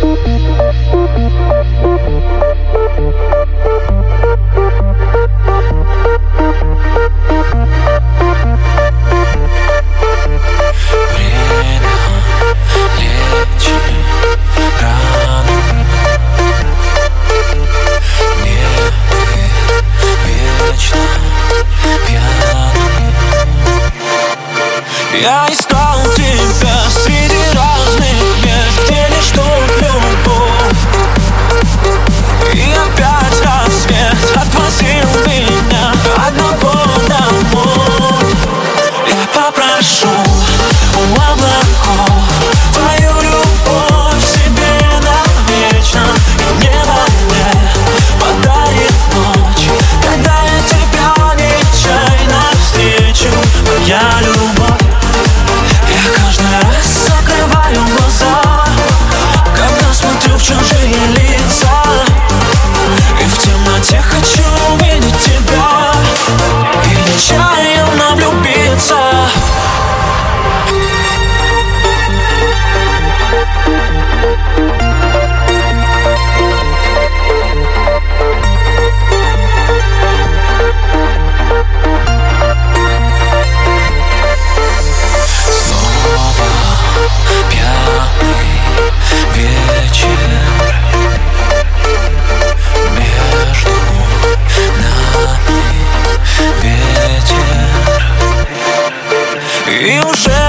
Thank you. Я искал тебя среди разных мест, где лишь тут любовь. И опять рассвет отвозил меня одного домой. Я попрошу у облаков И уже